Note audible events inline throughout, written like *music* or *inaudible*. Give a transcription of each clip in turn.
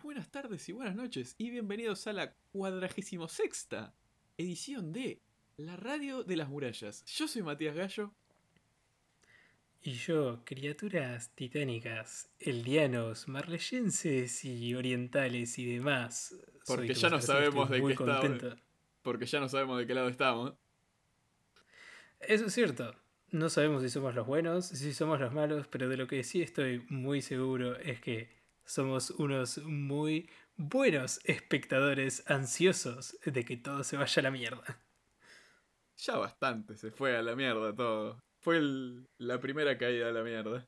buenas tardes y buenas noches y bienvenidos a la cuadragésimo sexta edición de La Radio de las Murallas. Yo soy Matías Gallo. Y yo, criaturas titánicas, eldianos, marleyenses y orientales y demás. Porque ya no sabemos de qué estamos. Porque ya no sabemos de qué lado estamos. Eso es cierto. No sabemos si somos los buenos, si somos los malos, pero de lo que sí estoy muy seguro es que somos unos muy buenos espectadores ansiosos de que todo se vaya a la mierda. Ya bastante se fue a la mierda todo. Fue la primera caída a la mierda.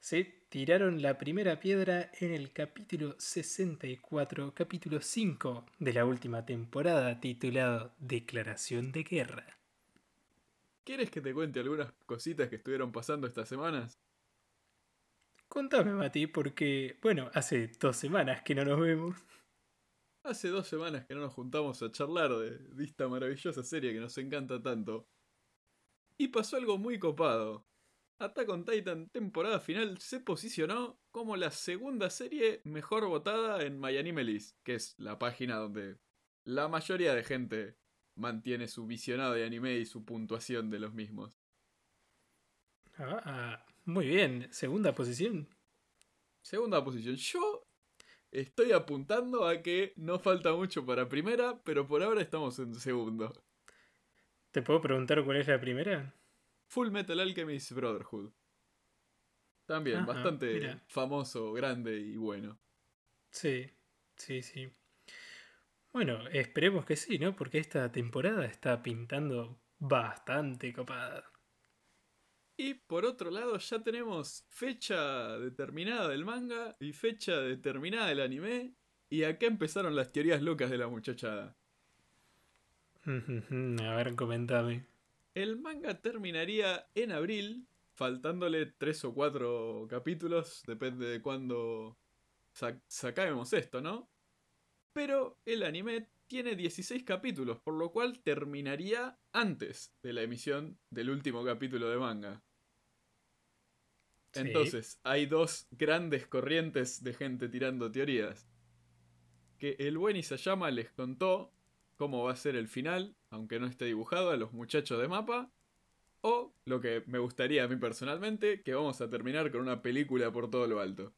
Sí, tiraron la primera piedra en el capítulo 64, capítulo 5 de la última temporada, titulado Declaración de Guerra. ¿Quieres que te cuente algunas cositas que estuvieron pasando estas semanas? Contame, Mati, porque, bueno, hace dos semanas que no nos vemos. Hace dos semanas que no nos juntamos a charlar de, esta maravillosa serie que nos encanta tanto. Y pasó algo muy copado. Attack on Titan temporada final se posicionó como la segunda serie mejor votada en MyAnimeList, que es la página donde la mayoría de gente mantiene su visionado de anime y su puntuación de los mismos. Ah, muy bien, segunda posición. Segunda posición. Yo estoy apuntando a que no falta mucho para primera, pero por ahora estamos en segundo. ¿Te puedo preguntar cuál es la primera? Full Metal Alchemist Brotherhood. También, bastante famoso, grande y bueno. Sí, sí, sí. Bueno, esperemos que sí, ¿no? Porque esta temporada está pintando bastante copada. Y por otro lado ya tenemos fecha determinada del manga y fecha determinada del anime. Y acá empezaron las teorías locas de la muchachada. *laughs* A ver, comentame. El manga terminaría en abril, faltándole tres o cuatro capítulos, depende de cuándo sacamos esto, ¿no? Pero el anime tiene 16 capítulos, por lo cual terminaría antes de la emisión del último capítulo de manga. Entonces, hay dos grandes corrientes de gente tirando teorías. Que el buen Isayama les contó cómo va a ser el final, aunque no esté dibujado, a los muchachos de mapa. O, lo que me gustaría a mí personalmente, que vamos a terminar con una película por todo lo alto.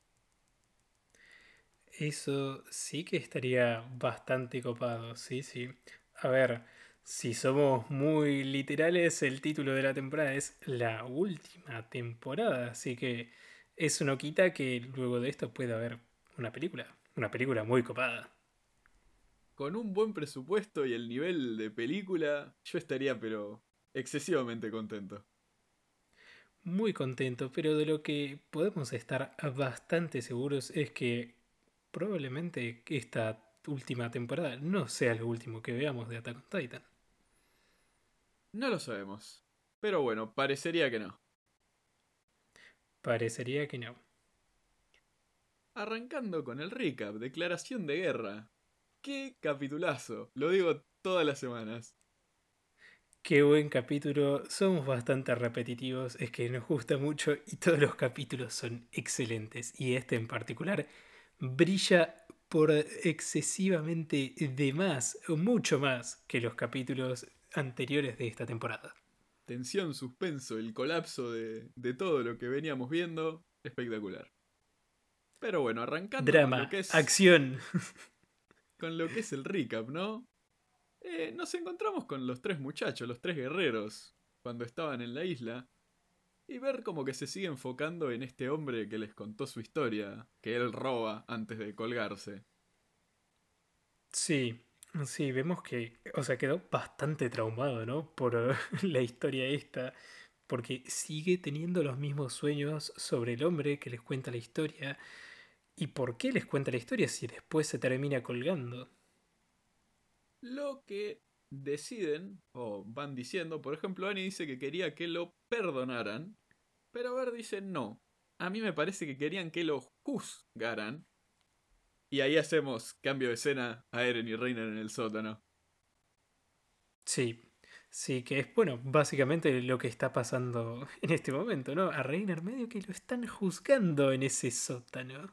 Eso sí que estaría bastante copado, sí, sí. A ver, si somos muy literales, el título de la temporada es la última temporada, así que eso no quita que luego de esto pueda haber una película, una película muy copada. Con un buen presupuesto y el nivel de película, yo estaría pero excesivamente contento. Muy contento, pero de lo que podemos estar bastante seguros es que probablemente esta última temporada no sea lo último que veamos de Attack on Titan. No lo sabemos. Pero bueno, parecería que no. Parecería que no. Arrancando con el recap, declaración de guerra. ¡Qué capitulazo! Lo digo todas las semanas. Qué buen capítulo, somos bastante repetitivos, es que nos gusta mucho y todos los capítulos son excelentes. Y este en particular brilla por excesivamente de más, mucho más que los capítulos anteriores de esta temporada. Tensión, suspenso, el colapso de, todo lo que veníamos viendo, espectacular. Pero bueno, arrancando Drama, con lo que es. Acción. *laughs* Con lo que es el recap, ¿no? Eh, nos encontramos con los tres muchachos, los tres guerreros, cuando estaban en la isla. Y ver como que se sigue enfocando en este hombre que les contó su historia, que él roba antes de colgarse. Sí, Sí, vemos que, o sea, quedó bastante traumado, ¿no? Por *laughs* la historia esta, porque sigue teniendo los mismos sueños sobre el hombre que les cuenta la historia. ¿Y por qué les cuenta la historia si después se termina colgando? Lo que deciden, o van diciendo, por ejemplo, Annie dice que quería que lo perdonaran, pero a ver, dice no. A mí me parece que querían que lo juzgaran y ahí hacemos cambio de escena a Eren y Reiner en el sótano. Sí, sí, que es bueno, básicamente lo que está pasando *laughs* en este momento, ¿no? A Reiner medio que lo están juzgando en ese sótano.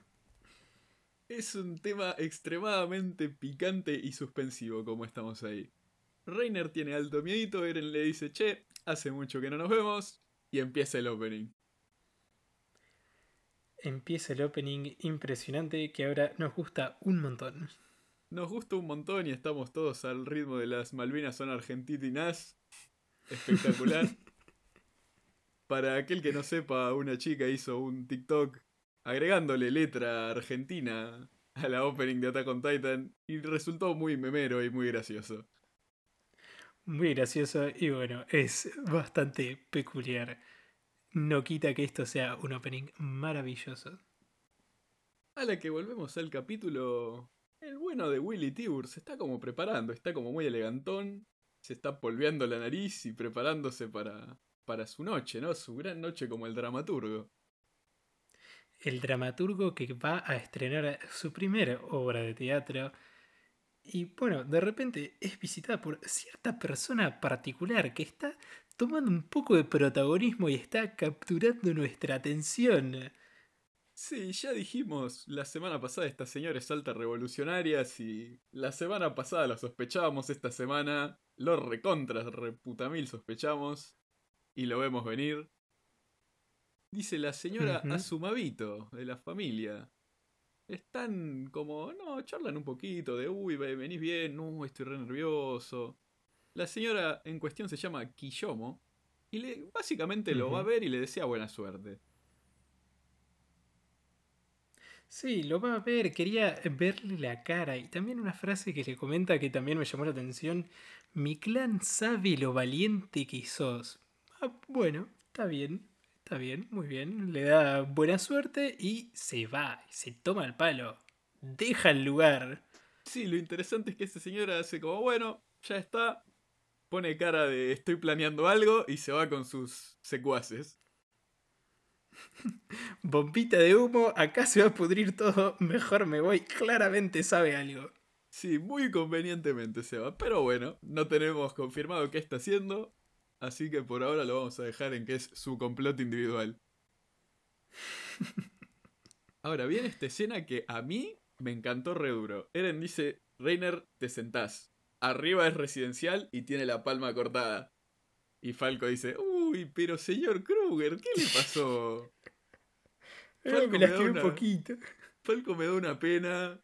Es un tema extremadamente picante y suspensivo como estamos ahí. Reiner tiene alto miedito, Eren le dice, che, hace mucho que no nos vemos, y empieza el opening. Empieza el opening impresionante que ahora nos gusta un montón. Nos gusta un montón y estamos todos al ritmo de las Malvinas son argentinas. Espectacular. *laughs* Para aquel que no sepa, una chica hizo un TikTok agregándole letra argentina a la opening de Attack on Titan y resultó muy memero y muy gracioso. Muy gracioso y bueno, es bastante peculiar. No quita que esto sea un opening maravilloso. A la que volvemos al capítulo, el bueno de Willy Tibur se está como preparando, está como muy elegantón, se está polveando la nariz y preparándose para, para su noche, ¿no? Su gran noche como el dramaturgo. El dramaturgo que va a estrenar su primera obra de teatro y bueno, de repente es visitada por cierta persona particular que está tomando un poco de protagonismo y está capturando nuestra atención. Sí, ya dijimos la semana pasada esta señora es alta revolucionaria, si la semana pasada lo sospechábamos, esta semana lo recontra reputamil sospechamos y lo vemos venir. Dice la señora Asumabito de la familia están como, no, charlan un poquito de, uy, venís bien, no, estoy re nervioso. La señora en cuestión se llama Kiyomo y le, básicamente lo va a ver y le desea buena suerte. Sí, lo va a ver, quería verle la cara y también una frase que le comenta que también me llamó la atención, mi clan sabe lo valiente que sos. Ah, bueno, está bien. Está bien, muy bien. Le da buena suerte y se va. Se toma el palo. Deja el lugar. Sí, lo interesante es que ese señor hace como, bueno, ya está. Pone cara de estoy planeando algo y se va con sus secuaces. *laughs* Bombita de humo, acá se va a pudrir todo, mejor me voy, claramente sabe algo. Sí, muy convenientemente se va, pero bueno, no tenemos confirmado qué está haciendo, Así que por ahora lo vamos a dejar en que es su complot individual. *laughs* Ahora viene esta escena que a mí me encantó re duro. Eren dice, Reiner, te sentás. Arriba es residencial y tiene la palma cortada. Y Falco dice, uy, pero señor Kruger, ¿qué le pasó? *laughs* Falco me, me da un poquito. Falco me da una pena.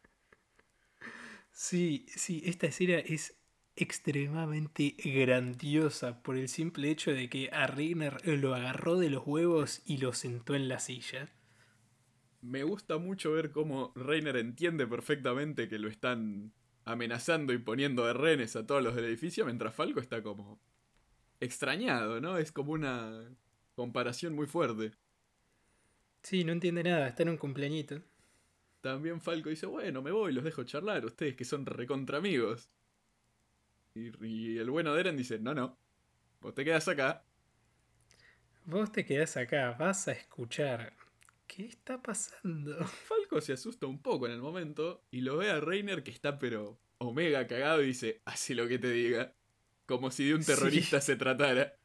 Sí, sí, esta escena es extremadamente grandiosa por el simple hecho de que a Reiner lo agarró de los huevos y lo sentó en la silla. Me gusta mucho ver cómo Reiner entiende perfectamente que lo están amenazando y poniendo de renes a todos los del edificio, mientras Falco está como extrañado, ¿no? Es como una comparación muy fuerte. Sí, no entiende nada, está en un cumpleañito. También Falco dice, bueno, me voy, los dejo charlar, ustedes que son recontra amigos. Y, el bueno de Eren dice, no, no, vos te quedas acá. Vos te quedás acá, vas a escuchar. ¿Qué está pasando? *laughs* Falco se asusta un poco en el momento y lo ve a Reiner que está pero omega cagado y dice, hace lo que te diga. Como si de un terrorista se tratara.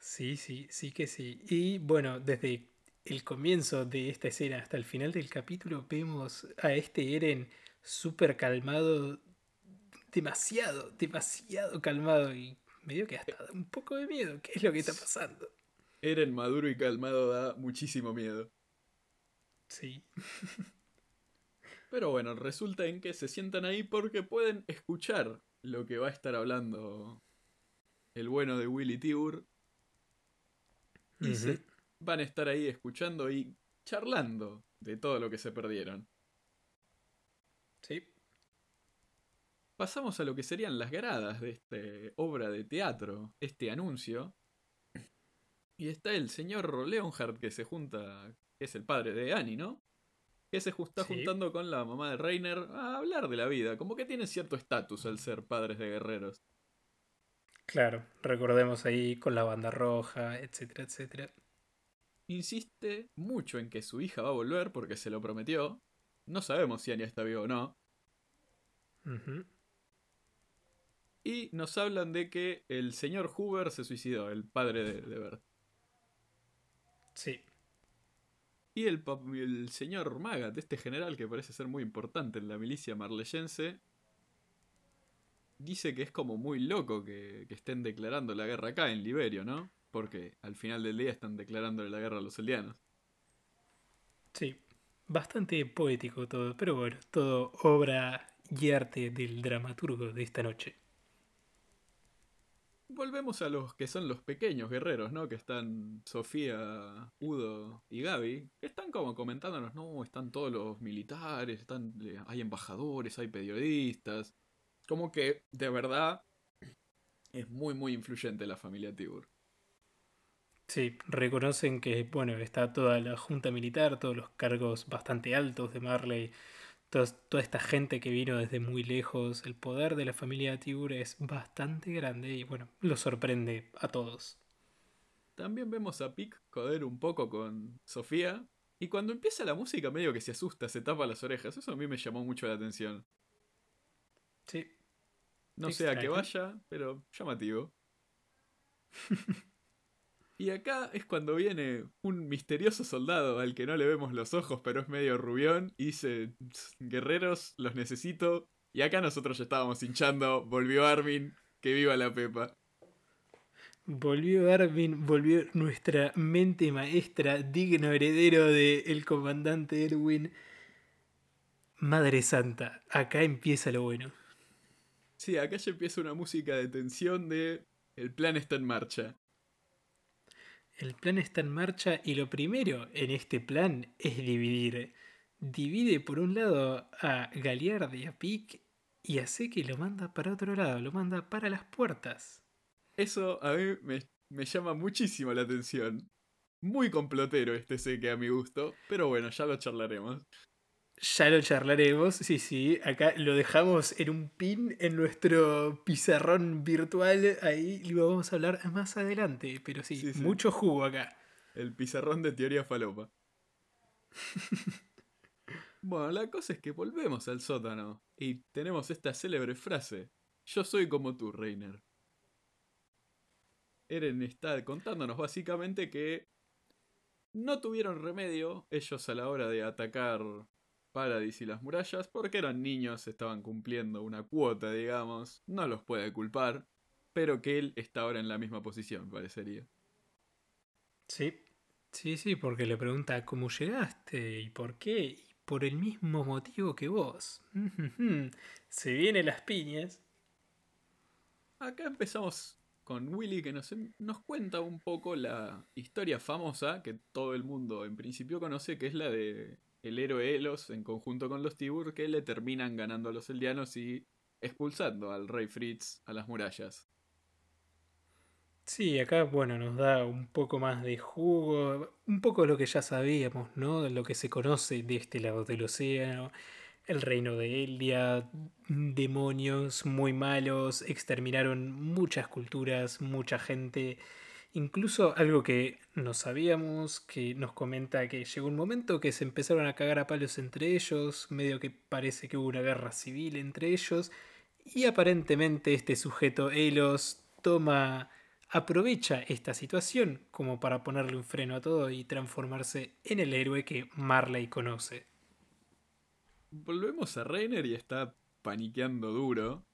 Sí, sí, sí que sí. Y bueno, desde el comienzo de esta escena hasta el final del capítulo vemos a este Eren súper calmado demasiado, demasiado calmado y me dio que hasta un poco de miedo. ¿Qué es lo que está pasando? Eren maduro y calmado da muchísimo miedo. Sí. Pero bueno, resulta en que se sientan ahí porque pueden escuchar lo que va a estar hablando el bueno de Willy Tibur. Y van a estar ahí escuchando y charlando de todo lo que se perdieron. Sí pasamos a lo que serían las gradas de esta obra de teatro, este anuncio. Y está el señor Leonhardt que se junta, que es el padre de Annie, ¿no? Que se está juntando con la mamá de Reiner a hablar de la vida, como que tiene cierto estatus al ser padres de guerreros. Claro, recordemos ahí con la banda roja, etcétera, etcétera. Insiste mucho en que su hija va a volver porque se lo prometió. No sabemos si Annie está viva o no. Y nos hablan de que el señor Hoover se suicidó, el padre de, Bert. Sí. Y el, el señor Magat, este general que parece ser muy importante en la milicia marleyense, dice que es como muy loco que, que, estén declarando la guerra acá en Liberio, ¿no? Porque al final del día están declarándole la guerra a los eldianos. Sí, bastante poético todo, pero bueno, todo obra y arte del dramaturgo de esta noche. Volvemos a los que son los pequeños guerreros, ¿no? Que están Sofía, Udo y Gaby. Están como comentándonos, no, están todos los militares, están, eh, hay embajadores, hay periodistas. Como que, de verdad, es muy, muy influyente la familia Tibur. Sí, reconocen que, bueno, está toda la junta militar, todos los cargos bastante altos de Marley, toda, esta gente que vino desde muy lejos, el poder de la familia Tibur es bastante grande y, bueno, lo sorprende a todos. También vemos a Pic joder un poco con Sofía, y cuando empieza la música medio que se asusta, se tapa las orejas, eso a mí me llamó mucho la atención. Sí. No sé a qué vaya, pero llamativo. *laughs* Y acá es cuando viene un misterioso soldado al que no le vemos los ojos, pero es medio rubión, y dice, guerreros, los necesito. Y acá nosotros ya estábamos hinchando, volvió Armin, que viva la Pepa. Volvió Armin, volvió nuestra mente maestra, digno heredero del comandante Erwin. Madre Santa, acá empieza lo bueno. Sí, acá ya empieza una música de tensión de el plan está en marcha. El plan está en marcha y lo primero en este plan es dividir. Divide por un lado a Galiard y a Pic y hace que lo manda para otro lado, lo manda para las puertas. Eso a mí me, llama muchísimo la atención. Muy complotero este que a mi gusto, pero bueno, ya lo charlaremos. Ya lo charlaremos, sí, sí. Acá lo dejamos en un pin en nuestro pizarrón virtual. Ahí lo vamos a hablar más adelante. Pero sí, mucho jugo acá. El pizarrón de teoría falopa. *laughs* bueno, la cosa es que volvemos al sótano y tenemos esta célebre frase. Yo soy como tú, Reiner. Eren está contándonos básicamente que no tuvieron remedio ellos a la hora de atacar Paradis y las murallas porque eran niños, estaban cumpliendo una cuota, digamos, no los puede culpar, pero que él está ahora en la misma posición, parecería. Sí, sí, sí, porque le pregunta cómo llegaste y por qué, y por el mismo motivo que vos. *laughs* Se vienen las piñas. Acá empezamos con Willy que nos, nos, cuenta un poco la historia famosa que todo el mundo en principio conoce, que es la de el héroe Elos en conjunto con los Tibur que le terminan ganando a los Eldianos y expulsando al rey Fritz a las murallas. Sí, acá bueno, nos da un poco más de jugo, un poco lo que ya sabíamos, ¿no? Lo que se conoce de este lado del océano, el reino de Eldia, demonios muy malos, exterminaron muchas culturas, mucha gente, Incluso algo que no sabíamos, que nos comenta que llegó un momento que se empezaron a cagar a palos entre ellos, medio que parece que hubo una guerra civil entre ellos, y aparentemente este sujeto Elos toma, aprovecha esta situación como para ponerle un freno a todo y transformarse en el héroe que Marley conoce. Volvemos a Reiner y está paniqueando duro.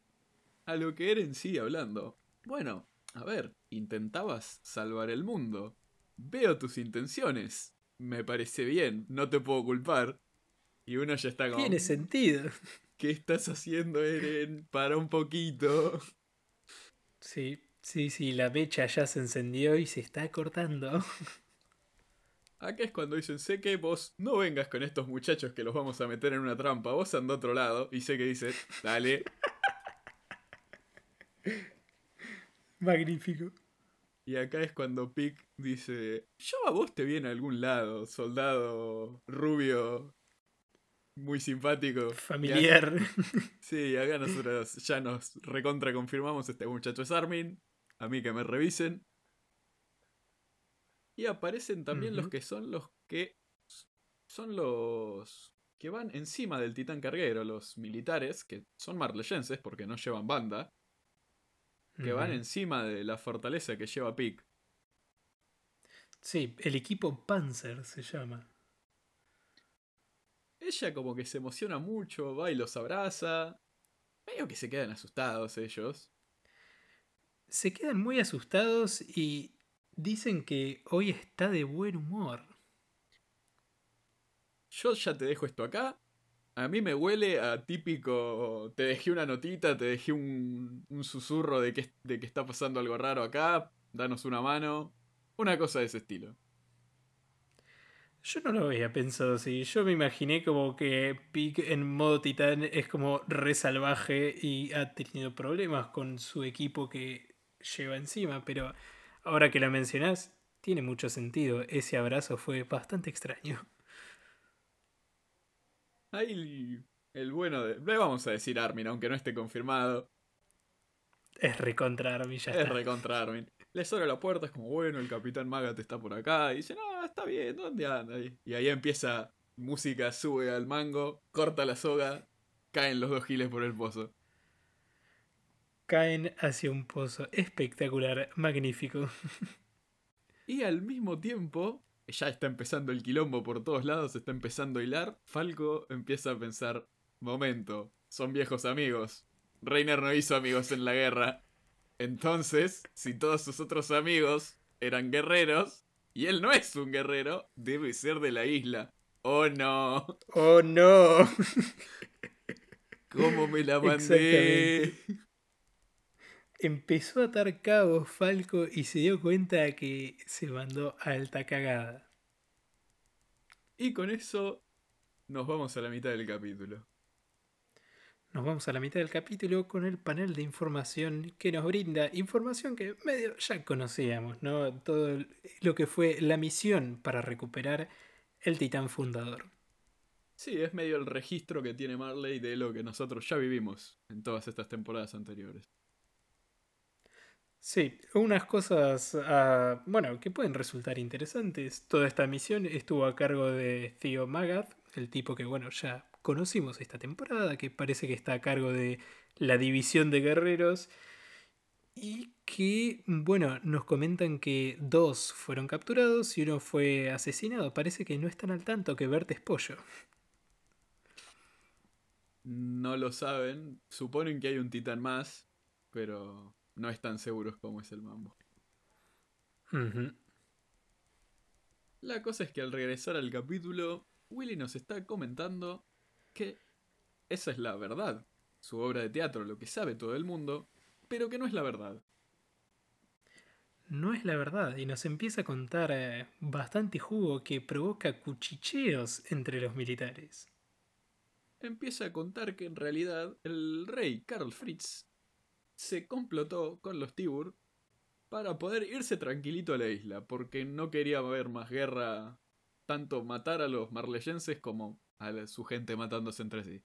A lo que Eren sigue hablando. Bueno, a ver, intentabas salvar el mundo. Veo tus intenciones. Me parece bien, no te puedo culpar. Y uno ya está como... Tiene sentido. *laughs* ¿Qué estás haciendo, Eren? Para un poquito. Sí, sí, sí, la mecha ya se encendió y se está cortando. *laughs* Acá es cuando dicen, sé que vos no vengas con estos muchachos que los vamos a meter en una trampa, vos anda a otro lado. Y sé que dice, dale. *laughs* Magnífico. Y acá es cuando Pick dice, yo a vos te vi en algún lado, soldado rubio, muy simpático. Familiar. sí, acá nosotros ya nos recontra confirmamos, este muchacho es Armin, a mí que me revisen. Y aparecen también los que son los que son los que van encima del titán carguero, los militares, que son marleyenses porque no llevan banda que van encima de la fortaleza que lleva Pick. Sí, el equipo Panzer se llama. ella como que se emociona mucho, va y los abraza. Medio que se quedan asustados ellos. Se quedan muy asustados y dicen que hoy está de buen humor. Yo ya te dejo esto acá. A mí me huele a típico. Te dejé una notita, te dejé un, un susurro de que, de que está pasando algo raro acá. Danos una mano. Una cosa de ese estilo. Yo no lo había pensado así. Yo me imaginé como que Pig en modo titán es como re salvaje y ha tenido problemas con su equipo que lleva encima. Pero ahora que la mencionás, tiene mucho sentido. Ese abrazo fue bastante extraño. Ahí el bueno de. Le vamos a decir Armin, aunque no esté confirmado. Es recontra Armin, ya Es está. recontra Armin. Les abre la puerta, es como, bueno, el Capitán Magat está por acá. Y dice, no, está bien, ¿dónde anda? Y- Y ahí empieza música, sube al mango, corta la soga, caen los dos giles por el pozo. Caen hacia un pozo espectacular, magnífico. Y al mismo tiempo, ya está empezando el quilombo por todos lados, está empezando a hilar. Falco empieza a pensar: momento, son viejos amigos. Reiner no hizo amigos en la guerra. Entonces, si todos sus otros amigos eran guerreros, y él no es un guerrero, debe ser de la isla. ¡Oh no! ¡Oh no! ¿Cómo me la *laughs* mandé? Empezó a atar cabos Falco y se dio cuenta que se mandó alta cagada. Y con eso nos vamos a la mitad del capítulo. Nos vamos a la mitad del capítulo con el panel de información que nos brinda información que medio ya conocíamos, ¿no? Todo lo que fue la misión para recuperar el titán fundador. Sí, es medio el registro que tiene Marley de lo que nosotros ya vivimos en todas estas temporadas anteriores. Sí, unas cosas, ah, bueno, que pueden resultar interesantes. Toda esta misión estuvo a cargo de Theo Magath, el tipo que, bueno, ya conocimos esta temporada, que parece que está a cargo de la división de guerreros. Y que, bueno, nos comentan que dos fueron capturados y uno fue asesinado. Parece que no están al tanto que Bert es pollo. No lo saben, suponen que hay un titán más, pero no están seguros cómo es el mambo. La cosa es que al regresar al capítulo, Willy nos está comentando que esa es la verdad, su obra de teatro, lo que sabe todo el mundo, pero que no es la verdad. No es la verdad, y nos empieza a contar eh, bastante jugo que provoca cuchicheos entre los militares. Empieza a contar que en realidad el rey Karl Fritz se complotó con los Tibur para poder irse tranquilito a la isla, porque no quería haber más guerra, tanto matar a los marleyenses como a su gente matándose entre sí.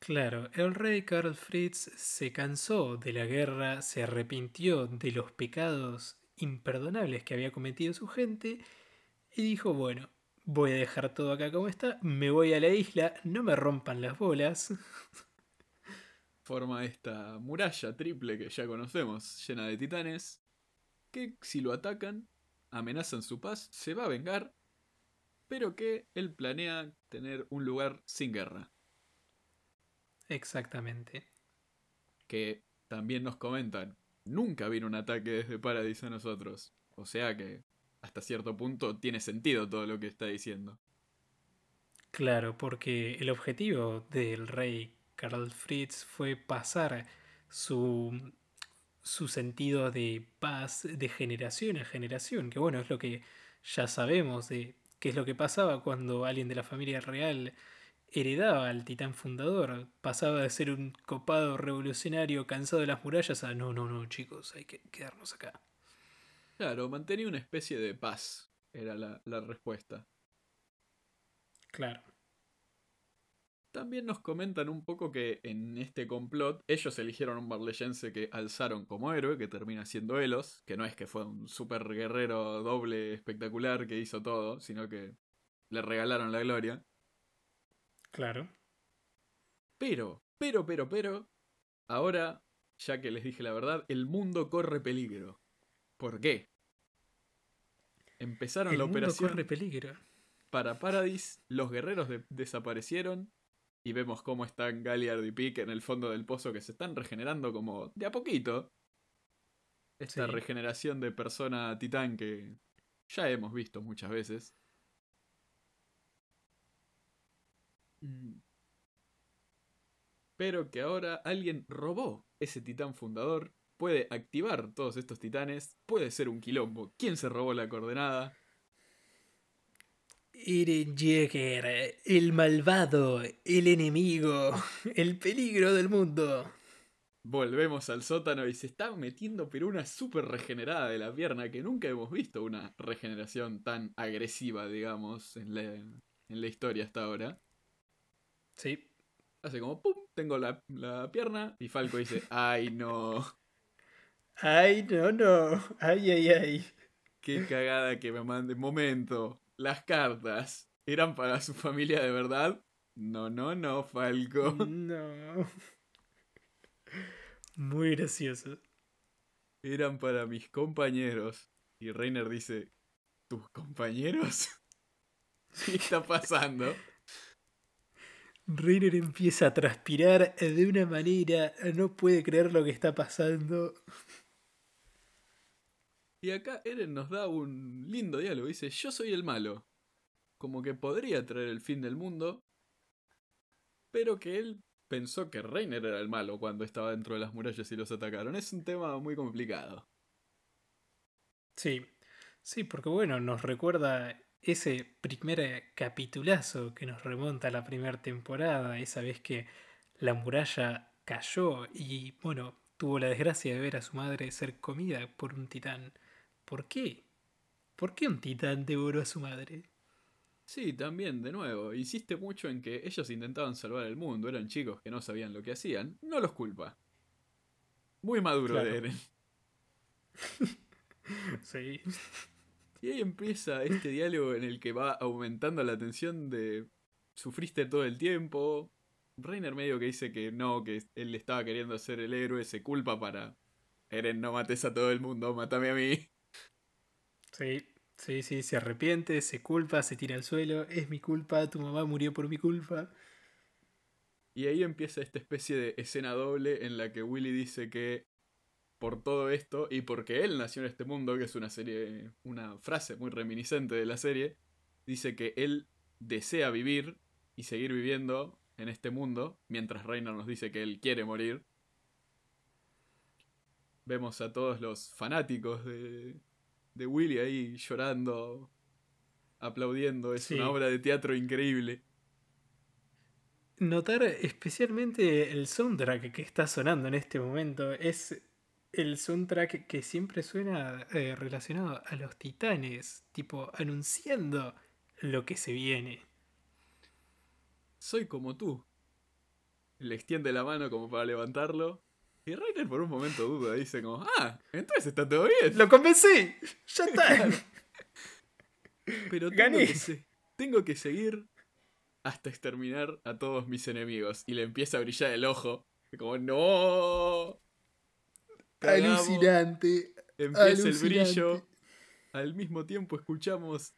Claro, el rey Karl Fritz se cansó de la guerra, se arrepintió de los pecados imperdonables que había cometido su gente y dijo, bueno, voy a dejar todo acá como está, me voy a la isla, no me rompan las bolas. *laughs* Forma esta muralla triple que ya conocemos, llena de titanes, que si lo atacan, amenazan su paz, se va a vengar, pero que él planea tener un lugar sin guerra. Exactamente. que también nos comentan, nunca vino un ataque desde Paradise a nosotros. O sea que hasta cierto punto tiene sentido todo lo que está diciendo. Claro, porque el objetivo del rey Karl Fritz fue pasar su, su sentido de paz de generación a generación, que bueno, es lo que ya sabemos de qué es lo que pasaba cuando alguien de la familia real heredaba al titán fundador, pasaba de ser un copado revolucionario cansado de las murallas a no, no, no, chicos, hay que quedarnos acá. Claro, mantenía una especie de paz, era la, la respuesta. Claro. También nos comentan un poco que en este complot ellos eligieron un marleyense que alzaron como héroe, que termina siendo Elos, que no es que fue un super guerrero doble espectacular que hizo todo, sino que le regalaron la gloria. Claro. Pero, pero, pero, pero, ahora, ya que les dije la verdad, el mundo corre peligro. ¿Por qué? Empezaron El la mundo operación. corre peligro. para Paradis, los guerreros de- desaparecieron y vemos cómo están Galliard y Pick en el fondo del pozo que se están regenerando como de a poquito. Esta Sí. regeneración de persona titán que ya hemos visto muchas veces. Mm. Pero que ahora alguien robó ese titán fundador, puede activar todos estos titanes, puede ser un quilombo. ¿Quién se robó la coordenada? Eren Jaeger, el malvado, el enemigo, el peligro del mundo. Volvemos al sótano y se está metiendo pero una super regenerada de la pierna que nunca hemos visto una regeneración tan agresiva, digamos, en la, en la historia hasta ahora. Sí. Hace como ¡pum! Tengo la, la pierna y Falco dice, ¡ay no! Ay, no, no. Ay, ay, ay. ¡Qué cagada que me mande! Momento, las cartas, ¿eran para su familia de verdad? No, no, no, Falco. No. Muy gracioso. Eran para mis compañeros. Y Reiner dice, ¿tus compañeros? *laughs* ¿Qué está pasando? Reiner empieza a transpirar de una manera, no puede creer lo que está pasando. Y acá Eren nos da un lindo diálogo. Dice, yo soy el malo. Como que podría traer el fin del mundo. Pero que él pensó que Reiner era el malo cuando estaba dentro de las murallas y los atacaron. Es un tema muy complicado. Sí, sí, porque bueno, nos recuerda ese primer capitulazo que nos remonta a la primera temporada, esa vez que la muralla cayó y bueno, tuvo la desgracia de ver a su madre ser comida por un titán. ¿Por qué? ¿Por qué un titán devoró a su madre? Sí, también, de nuevo, insiste mucho en que ellos intentaban salvar el mundo, eran chicos que no sabían lo que hacían. No los culpa. Muy maduro Claro. de Eren. *laughs* Sí. Y ahí empieza este diálogo en el que va aumentando la tensión de sufriste todo el tiempo. Reiner medio que dice que no, que él estaba queriendo ser el héroe, se culpa para Eren, no mates a todo el mundo, mátame a mí. Sí, sí, sí, se arrepiente, se culpa, se tira al suelo, es mi culpa, tu mamá murió por mi culpa. Y ahí empieza esta especie de escena doble en la que Willy dice que por todo esto y porque él nació en este mundo, que es una serie, una frase muy reminiscente de la serie, dice que él desea vivir y seguir viviendo en este mundo, mientras Reiner nos dice que él quiere morir. Vemos a todos los fanáticos de, de Willy ahí llorando, aplaudiendo, es Sí. una obra de teatro increíble. Notar especialmente el soundtrack que está sonando en este momento. Es el soundtrack que siempre suena eh, relacionado a los titanes, tipo anunciando lo que se viene. soy como tú. Le extiende la mano como para levantarlo. Y Reiner por un momento duda, dice como, ah, entonces está todo bien. ¡Lo convencí! ¡Ya está! Pero tengo que, se- tengo que seguir hasta exterminar a todos mis enemigos. Y le empieza a brillar el ojo. Como, no. Cagamos. Alucinante. Empieza el brillo. Al mismo tiempo escuchamos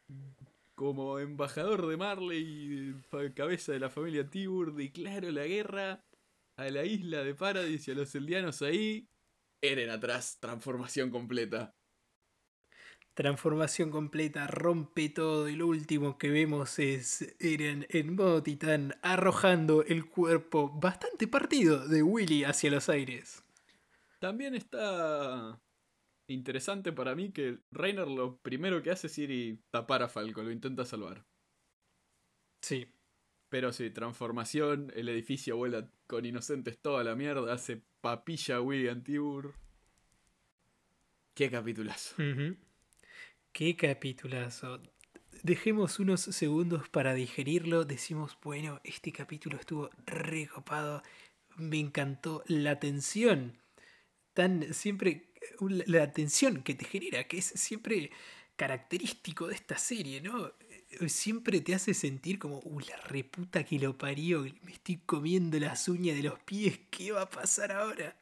como embajador de Marley, fa- cabeza de la familia Tibur, declaro la guerra a la isla de Paradis y a los eldianos ahí. Eren atrás, transformación completa. Transformación completa, rompe todo y lo último que vemos es Eren en modo titán arrojando el cuerpo bastante partido de Willy hacia los aires. También está interesante para mí que Reiner lo primero que hace es ir y tapar a Falco, lo intenta salvar. Sí, Pero sí, transformación, el edificio vuela con inocentes toda la mierda, hace papilla William Tibur. Qué capitulazo. Qué capitulazo. Dejemos unos segundos para digerirlo. Decimos, bueno, este capítulo estuvo recopado. Me encantó la tensión. Tan siempre. La tensión que te genera, que es siempre característico de esta serie, ¿no? Siempre te hace sentir como, uh, la reputa que lo parió. Me estoy comiendo las uñas de los pies. ¿Qué va a pasar ahora?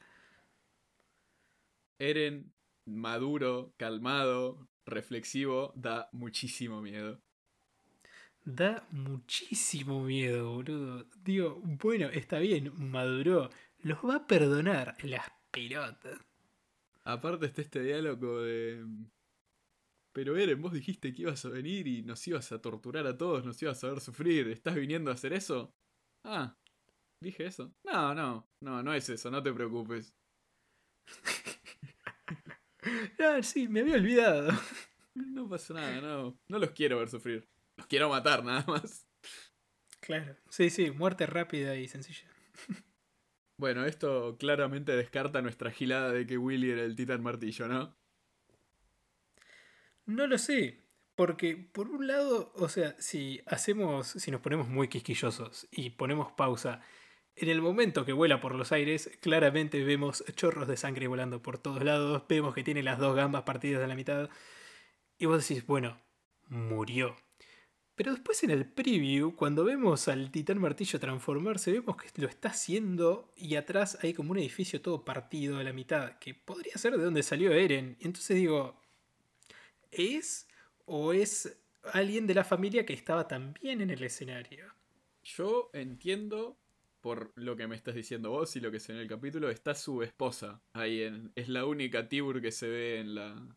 Eren, maduro, calmado, reflexivo, da muchísimo miedo. Da muchísimo miedo, boludo. Digo, bueno, está bien, maduró. Los va a perdonar las pelotas. Aparte está este diálogo de... Pero Eren, vos dijiste que ibas a venir y nos ibas a torturar a todos, nos ibas a ver sufrir. ¿Estás viniendo a hacer eso? Ah, ¿dije eso? No, no, no, no es eso, no te preocupes. *laughs* ah, sí, me había olvidado. *laughs* No pasa nada, no. No los quiero ver sufrir. Los quiero matar, nada más. Claro, sí, sí, muerte rápida y sencilla. *laughs* Bueno, esto claramente descarta nuestra gilada de que Willy era el titán martillo, ¿no? No lo sé. Porque, por un lado, o sea, si hacemos, si nos ponemos muy quisquillosos y ponemos pausa, en el momento que vuela por los aires, claramente vemos chorros de sangre volando por todos lados, vemos que tiene las dos gambas partidas a la mitad, y vos decís, bueno, murió. Pero después en el preview, cuando vemos al titán martillo transformarse, vemos que lo está haciendo y atrás hay como un edificio todo partido a la mitad, que podría ser de donde salió Eren. Y entonces digo, ¿es o es alguien de la familia que estaba también en el escenario? Yo entiendo por lo que me estás diciendo vos y lo que se en el capítulo, está su esposa ahí en, es la única Tibur que se ve en la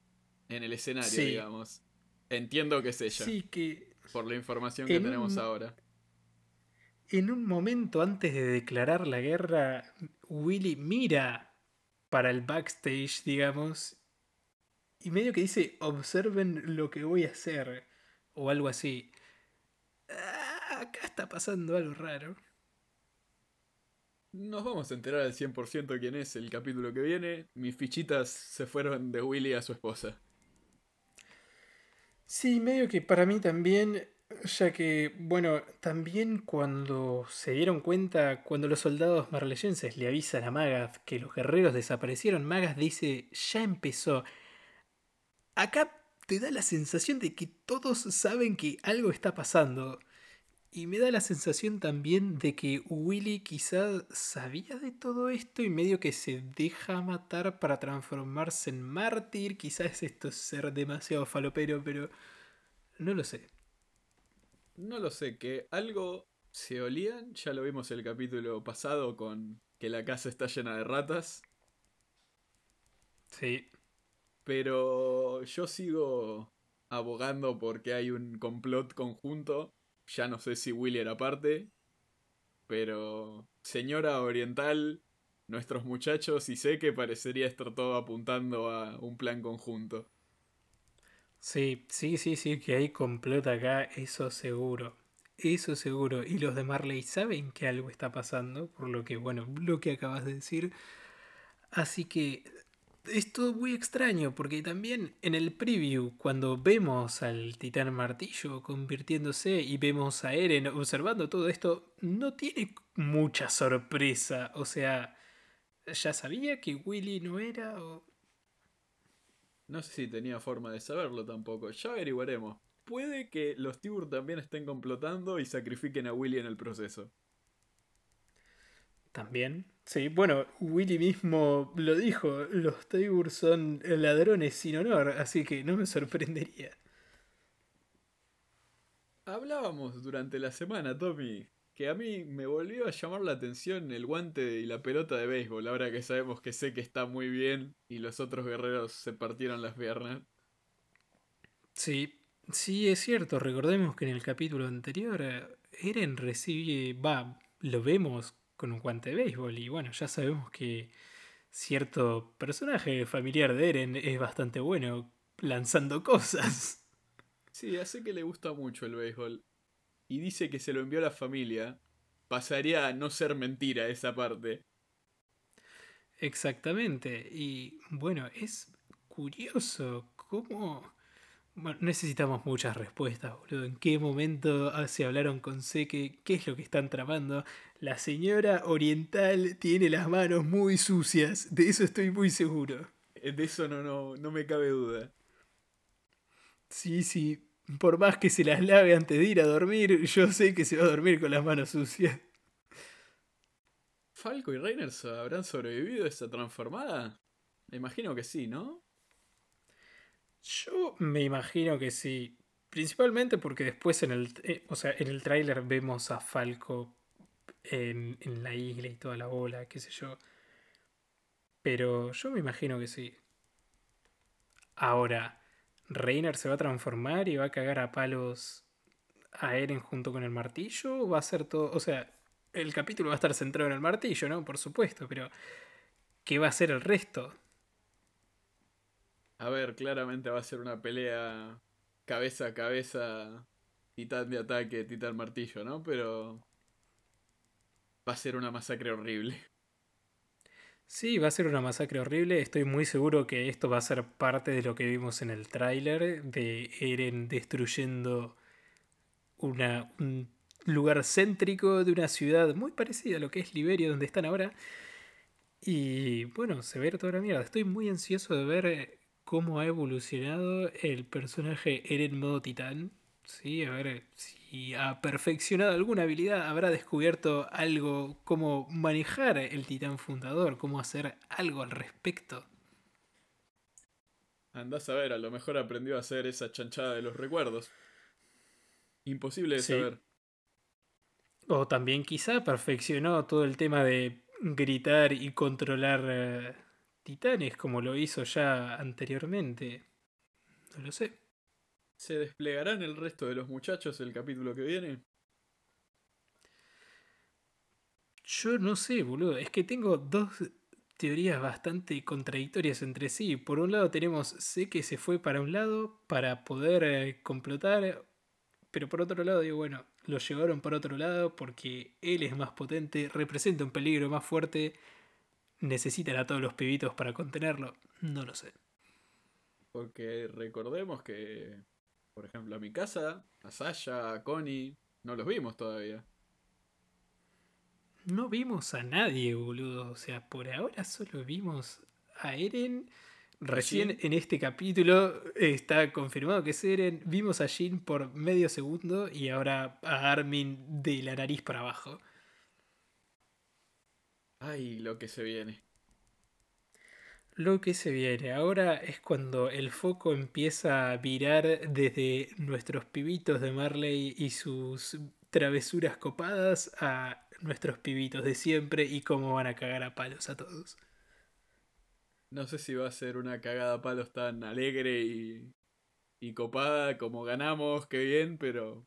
en el escenario, digamos. Entiendo que es ella. Sí, que por la información que tenemos ahora. En un momento antes de declarar la guerra, Willy mira para el backstage, digamos, y medio que dice, observen lo que voy a hacer, o algo así. Ah, acá está pasando algo raro. Nos vamos a enterar al 100% quién es el capítulo que viene. Mis fichitas se fueron de Willy a su esposa. Sí, medio que para mí también, ya que, bueno, también cuando se dieron cuenta, cuando los soldados marleyenses le avisan a Magath que los guerreros desaparecieron, Magath dice, ya empezó. Acá te da la sensación de que todos saben que algo está pasando. Y me da la sensación también de que Willy quizá sabía de todo esto y medio que se deja matar para transformarse en mártir. Quizás esto es ser demasiado falopero, pero no lo sé. No lo sé, que algo se olían. Ya lo vimos el capítulo pasado con que la casa está llena de ratas. Sí. Pero yo sigo abogando porque hay un complot conjunto ya no sé si Willy era parte. Pero señora oriental, nuestros muchachos y sé que parecería estar todo apuntando a un plan conjunto. Sí, sí, sí, sí, que hay complot acá, eso seguro. Eso seguro. Y los de Marley saben que algo está pasando, por lo que, bueno, lo que acabas de decir. Así que es todo muy extraño porque también en el preview, cuando vemos al titán martillo convirtiéndose y vemos a Eren observando todo esto, no tiene mucha sorpresa. O sea, ¿ya sabía que Willy no era? O... No sé si tenía forma de saberlo tampoco. Ya averiguaremos. Puede que los Tibur también estén complotando y sacrifiquen a Willy en el proceso. También. Sí, bueno, Willy mismo lo dijo, los Tibur son ladrones sin honor, así que no me sorprendería. Hablábamos durante la semana, Tommy, que a mí me volvió a llamar la atención el guante y la pelota de béisbol, ahora que sabemos que sé que está muy bien y los otros guerreros se partieron las piernas. Sí, sí es cierto, recordemos que en el capítulo anterior eh, Eren recibe, va, lo vemos con un guante de béisbol. Y bueno, ya sabemos que cierto personaje familiar de Eren es bastante bueno lanzando cosas. Sí, hace que le gusta mucho el béisbol. Y dice que se lo envió a la familia. Pasaría a no ser mentira esa parte. Exactamente. Y bueno, es curioso cómo bueno, necesitamos muchas respuestas, boludo. ¿En qué momento se hablaron con Seke? ¿Qué es lo que están tramando? La señora oriental tiene las manos muy sucias, de eso estoy muy seguro. Eh, de eso no, no, no me cabe duda. Sí, sí. Por más que se las lave antes de ir a dormir, yo sé que se va a dormir con las manos sucias. ¿Falco y Reyners habrán sobrevivido a esa transformada? Me imagino que sí, ¿no? Yo me imagino que sí, Principalmente porque después en el, eh, o sea, en el tráiler vemos a Falco en, en la isla y toda la bola, qué sé yo. Pero yo me imagino que sí. Ahora, ¿Reiner se va a transformar y va a cagar a palos a Eren junto con el martillo? ¿O va a ser todo.? O sea, el capítulo va a estar centrado en el martillo, ¿no? Por supuesto, pero. ¿Qué va a ser el resto? A ver, claramente va a ser una pelea cabeza a cabeza, titán de ataque, titán martillo, ¿no? Pero. Va a ser una masacre horrible. Sí, va a ser una masacre horrible. Estoy muy seguro que esto va a ser parte de lo que vimos en el tráiler de Eren destruyendo una, un lugar céntrico de una ciudad muy parecida a lo que es Liberia, donde están ahora. Y bueno, se ve toda la mierda. Estoy muy ansioso de ver cómo ha evolucionado el personaje Eren modo titán. Sí, a ver si ha perfeccionado alguna habilidad, habrá descubierto algo, cómo manejar el titán fundador, cómo hacer algo al respecto. Andás a ver, a lo mejor aprendió a hacer esa chanchada de los recuerdos. Imposible de saber. O también quizá perfeccionó todo el tema de gritar y controlar eh, titanes como lo hizo ya anteriormente. No lo sé. ¿Se desplegarán el resto de los muchachos el capítulo que viene? Yo no sé, boludo. Es que tengo dos teorías bastante contradictorias entre sí. Por un lado tenemos, sé que se fue para un lado para poder eh, complotar, pero por otro lado digo, bueno, lo llevaron para otro lado porque él es más potente, representa un peligro más fuerte, necesitan a todos los pibitos para contenerlo. No lo sé. Porque recordemos que por ejemplo, a mi casa, a Sasha, a Connie, no los vimos todavía. No vimos a nadie, boludo. O sea, por ahora solo vimos a Eren. Recién en este capítulo está confirmado que es Eren. Vimos a Jin por medio segundo y ahora a Armin de la nariz para abajo. Ay, lo que se viene lo que se viene. Ahora es cuando el foco empieza a virar desde nuestros pibitos de Marley y sus travesuras copadas a nuestros pibitos de siempre y cómo van a cagar a palos a todos. No sé si va a ser una cagada a palos tan alegre y, y copada como ganamos, qué bien, pero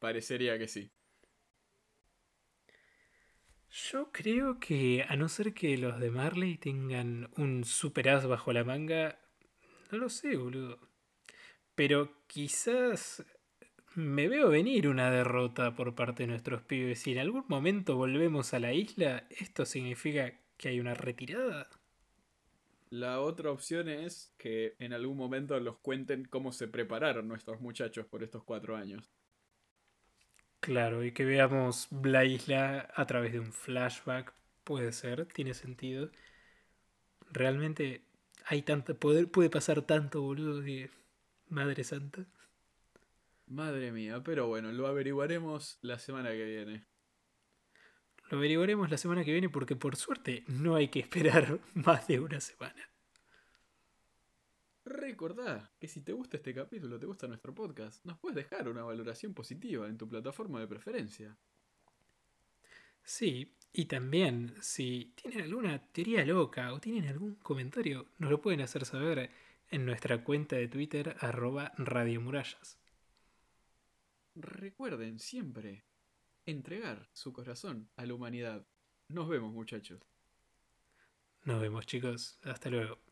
parecería que sí. Yo creo que, a no ser que los de Marley tengan un super as bajo la manga, no lo sé, boludo. Pero quizás me veo venir una derrota por parte de nuestros pibes. Si en algún momento volvemos a la isla, ¿esto significa que hay una retirada? La otra opción es que en algún momento los cuenten cómo se prepararon nuestros muchachos por estos cuatro años. Claro, y que veamos la isla a través de un flashback, puede ser, tiene sentido. Realmente hay tanto poder, puede pasar tanto, boludo, que Madre Santa. Madre mía, pero bueno, lo averiguaremos la semana que viene. Lo averiguaremos la semana que viene porque por suerte no hay que esperar *laughs* más de una semana. Recordá que si te gusta este capítulo, te gusta nuestro podcast, nos puedes dejar una valoración positiva en tu plataforma de preferencia. Sí, y también si tienen alguna teoría loca o tienen algún comentario, nos lo pueden hacer saber en nuestra cuenta de Twitter arroba radiomurallas. Recuerden siempre entregar su corazón a la humanidad. Nos vemos muchachos. Nos vemos chicos. Hasta luego.